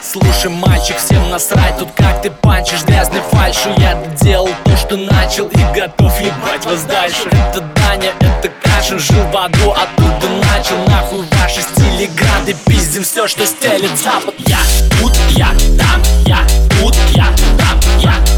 Слушай, мальчик, всем насрать Тут как ты панчишь грязный фальшу Я делал то, что начал И готов ебать вас дальше. Это Даня, это Кашин Жил в аду, оттуда начал Нахуй ваши стили грады Пиздим все, что стелит запад Я тут, я там, я тут, я там, я.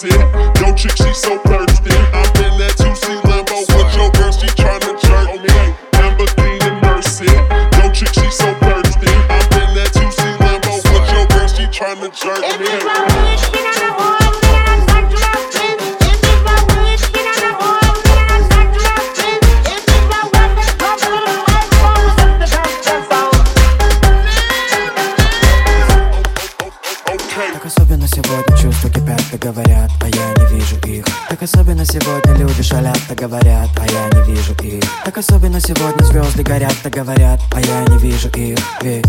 person. Yo, chick, she so thirsty. I'm in that 2C Lambo with your girl, she tryna jerk me. Lamborghini Mercy. Yo, chick, she so thirsty. I'm in that 2C Lambo with your girl, she tryna jerk me. так говорят, а я не вижу их. Так особенно сегодня звезды горят, так говорят, а я не вижу их. Ведь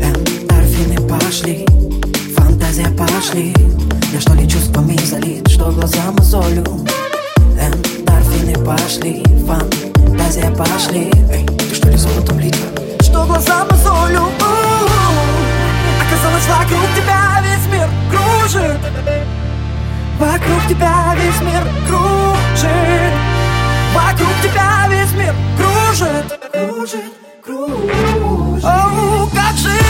Эндорфины пошли, фантазия пошли. Я что ли чувствами залит, что глаза мозолю Эндорфины пошли, фантазия пошли. Эй, ты что ли золотом литва? Что глаза мозолю Оказалось вокруг тебя весь мир кружит. Вокруг тебя весь мир кружит. Вокруг тебя весь мир кружит. Кружит, кружит. О, как же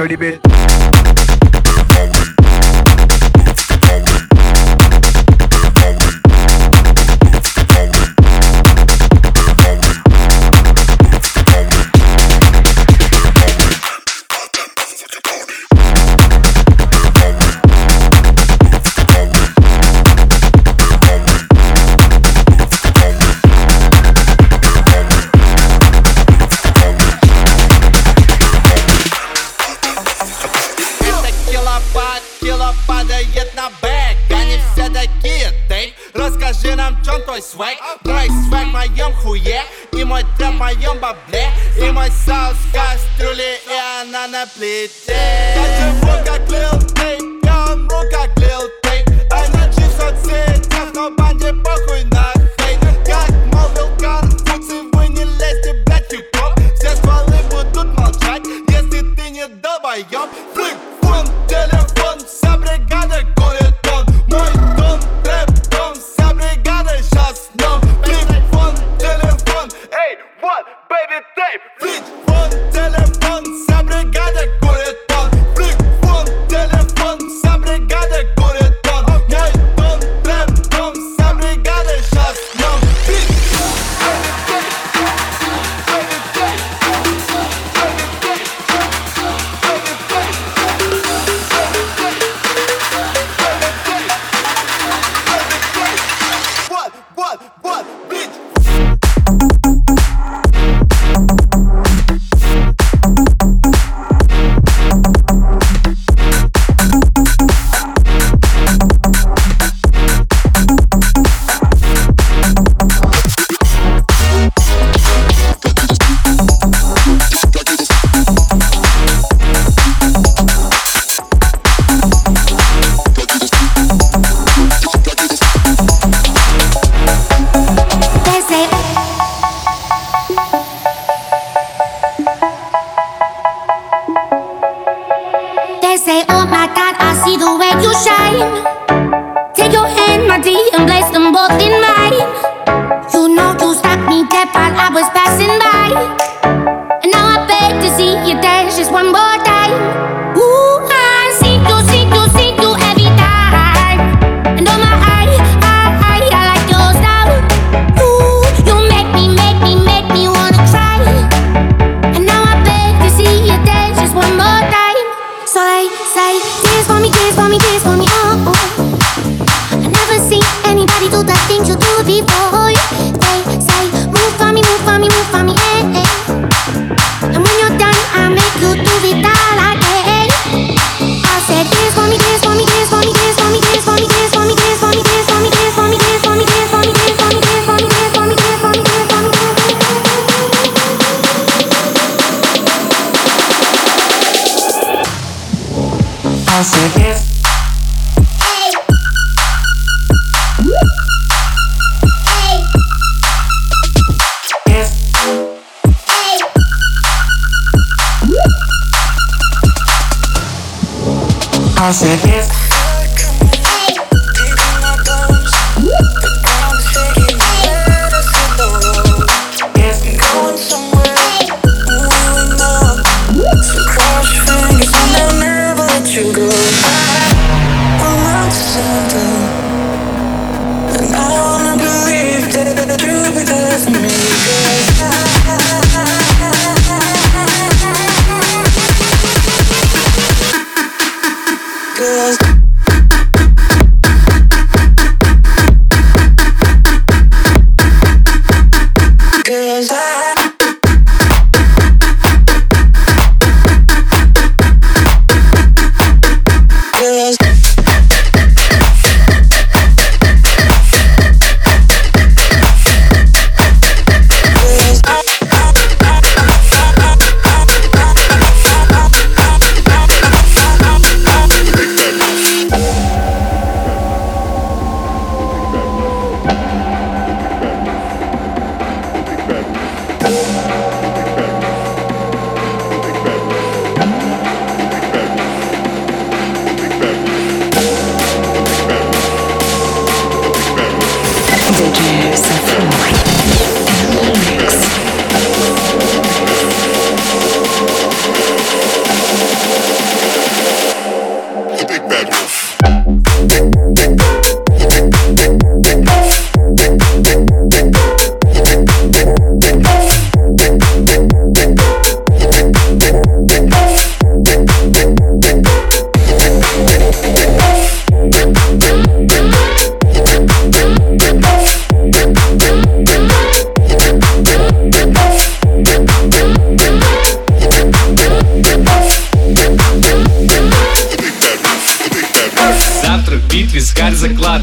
show the bill. aan en pleiten. Als je. crying.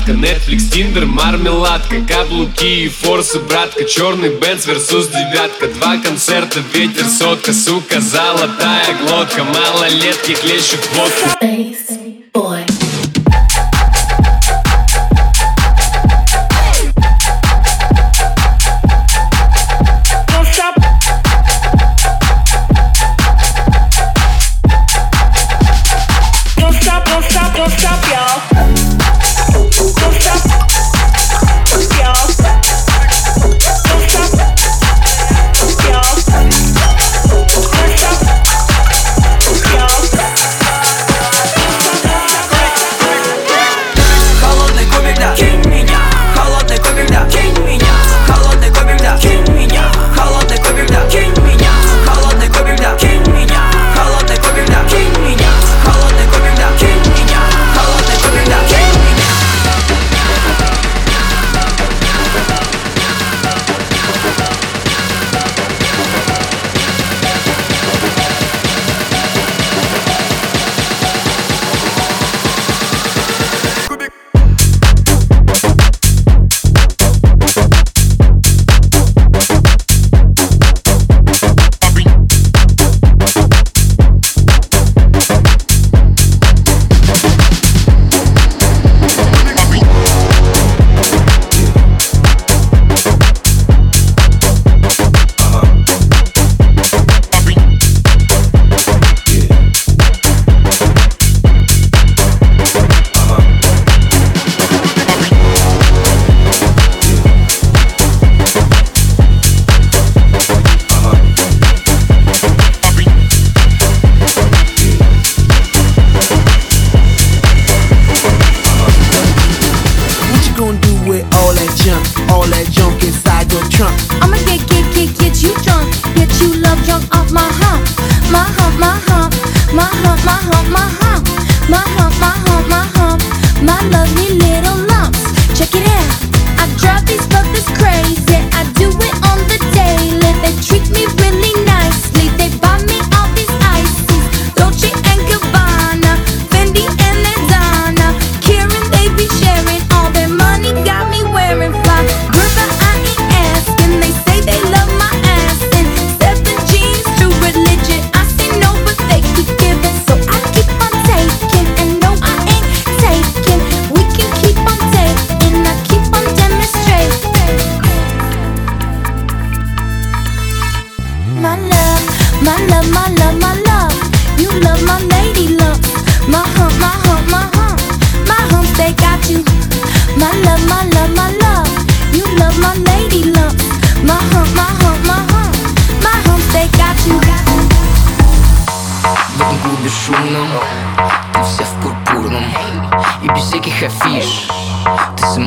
загадка Netflix, Tinder, мармеладка Каблуки и форсы, братка Черный бенц versus девятка. Два концерта, ветер, сотка Сука, золотая глотка Малолетки клещут водку.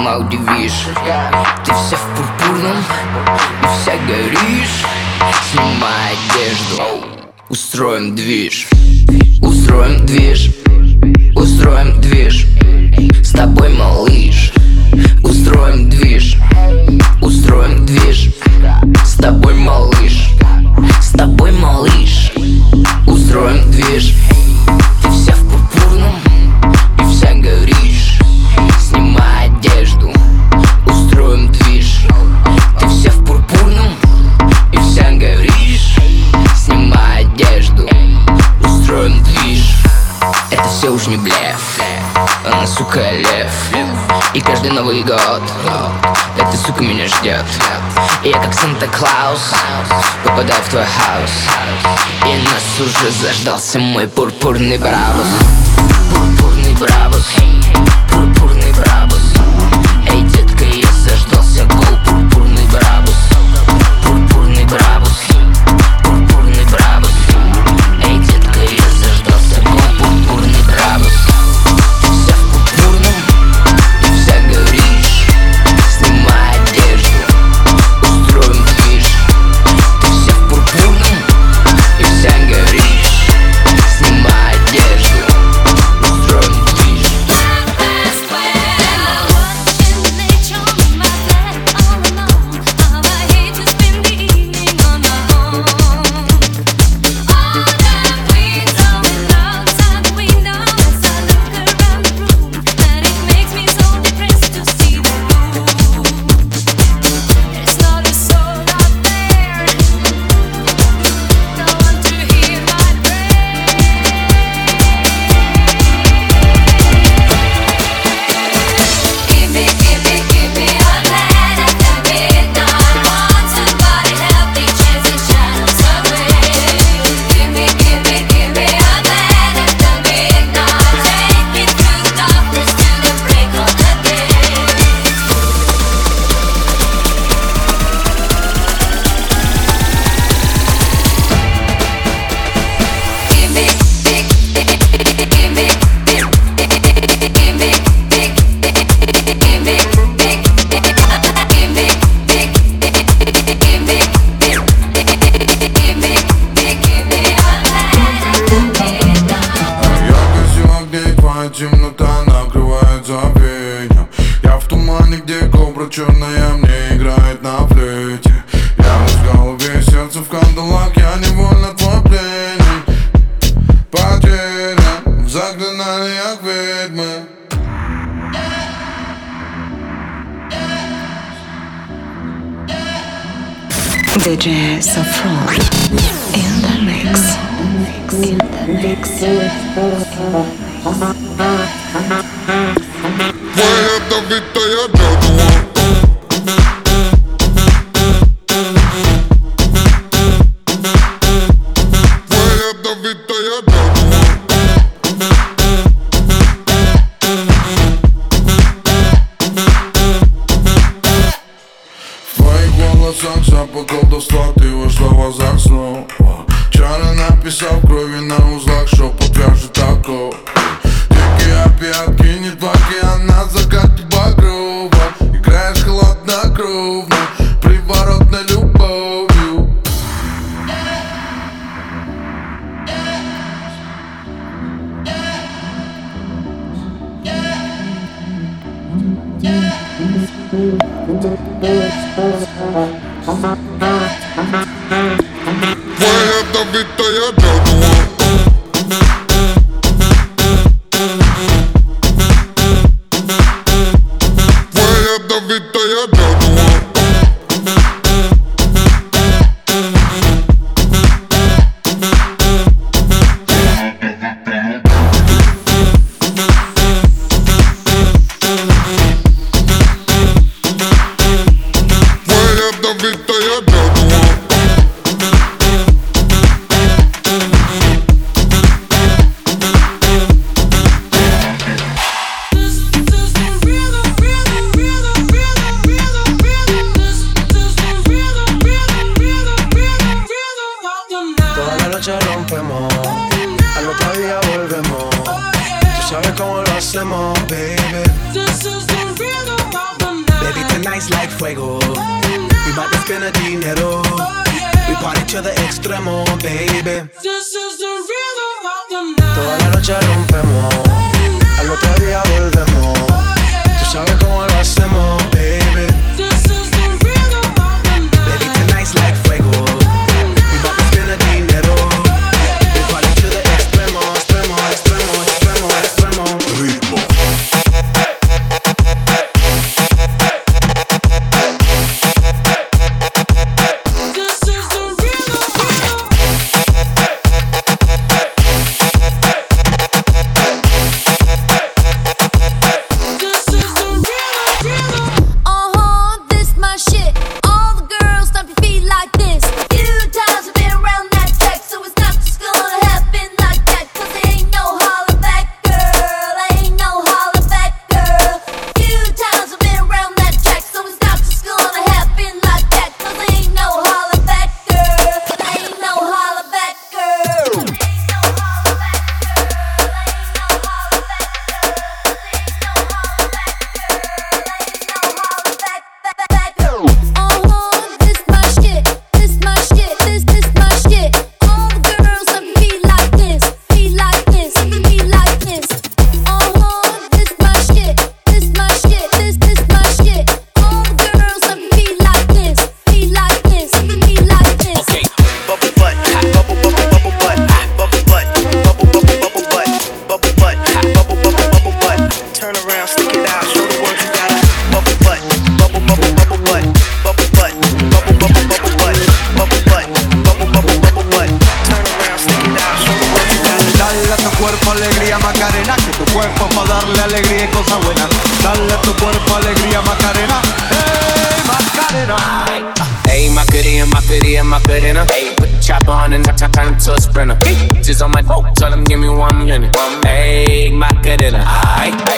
ума удивишь Ты вся в пурпурном и вся горишь. Снимай одежду, устроим движ. Устроим движ, устроим движ. С тобой, малыш. прогулка меня ждет Я как Санта-Клаус Попадаю в твой хаос. И нас уже заждался мой пурпурный бравус Пурпурный бравус DJ Safran in the mix. In the mix. The? Napisał krowie na łzach, szopa, piarzy tako. in a high.